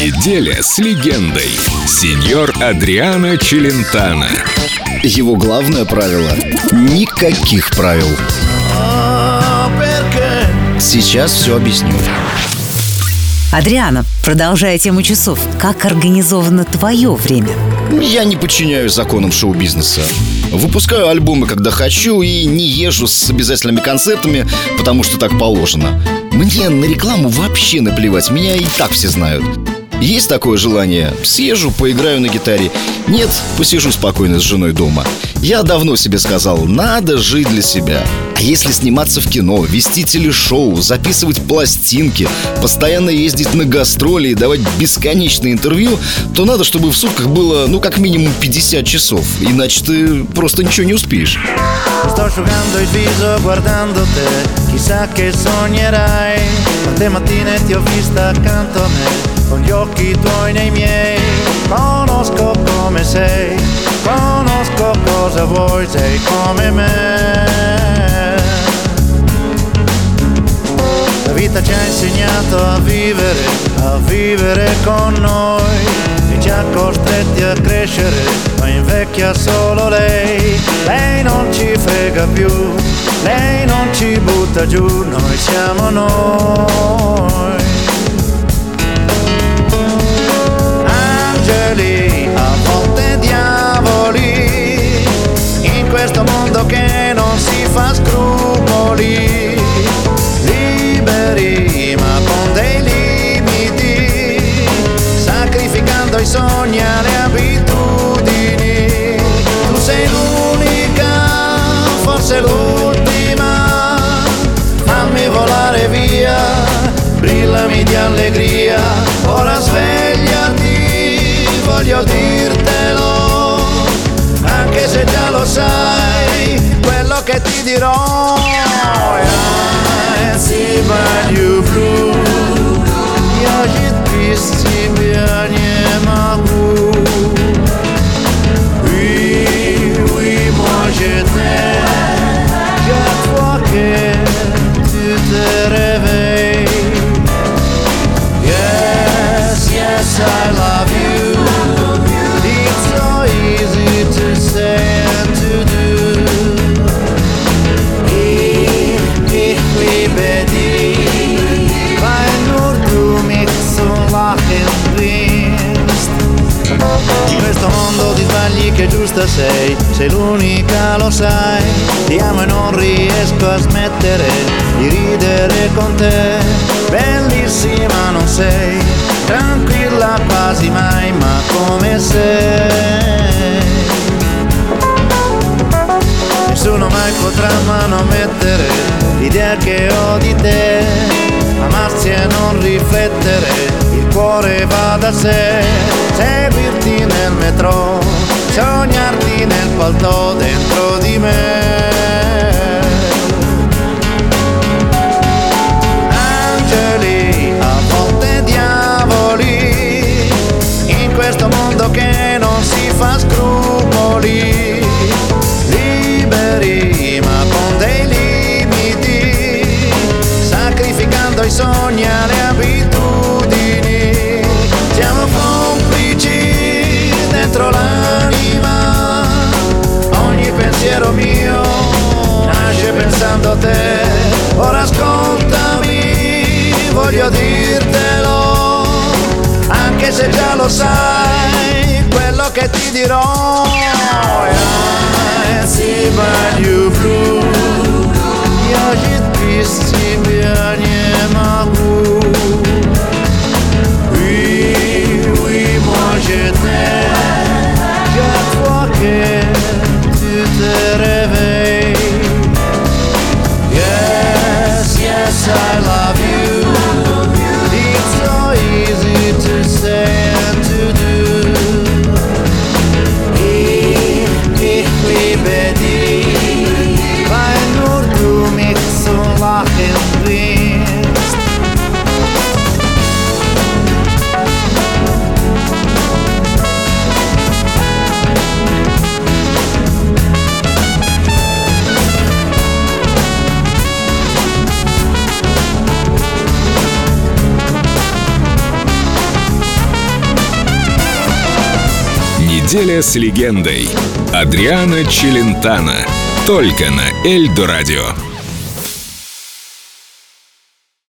Неделя с легендой. Сеньор Адриано Челентано. Его главное правило – никаких правил. Сейчас все объясню. Адриана, продолжая тему часов, как организовано твое время? Я не подчиняюсь законам шоу-бизнеса. Выпускаю альбомы, когда хочу, и не езжу с обязательными концертами, потому что так положено. Мне на рекламу вообще наплевать, меня и так все знают. Есть такое желание? Съезжу, поиграю на гитаре. Нет, посижу спокойно с женой дома. Я давно себе сказал, надо жить для себя. А если сниматься в кино, вести телешоу, записывать пластинки, постоянно ездить на гастроли и давать бесконечные интервью, то надо, чтобы в сутках было, ну, как минимум 50 часов. Иначе ты просто ничего не успеешь. Con gli occhi tuoi nei miei. Conosco come sei, conosco cosa vuoi, sei come me. La vita ci ha insegnato a vivere, a vivere con noi e ci ha costretti a crescere, ma invecchia solo lei. Lei non ci frega più, lei non ci butta giù, noi siamo noi. Angeli, a volte diavoli, in questo mondo che non si fa scrupoli. Liberi ma con dei limiti, sacrificando i sogni alle abitudini. Tu sei l'unica, forse l'ultima, fammi volare via, brillami di allegria, quello che ti dirò. I see my new blue, я же без тебя не могу. Oui, oui, moi je t'aime, chaque fois que tu te réveilles. che giusta sei, sei l'unica lo sai. Ti amo e non riesco a smettere di ridere con te. Bellissima non sei, tranquilla quasi mai, ma come sei. Nessuno mai potrà manomettere l'idea che ho di te. Amarsi e non riflettere, il cuore va da sé. Seguirti nel metro, sognarti nel palto dentro di me. did it all. Неделя с легендой. Адриана Челентано. Только на Эльдо радио.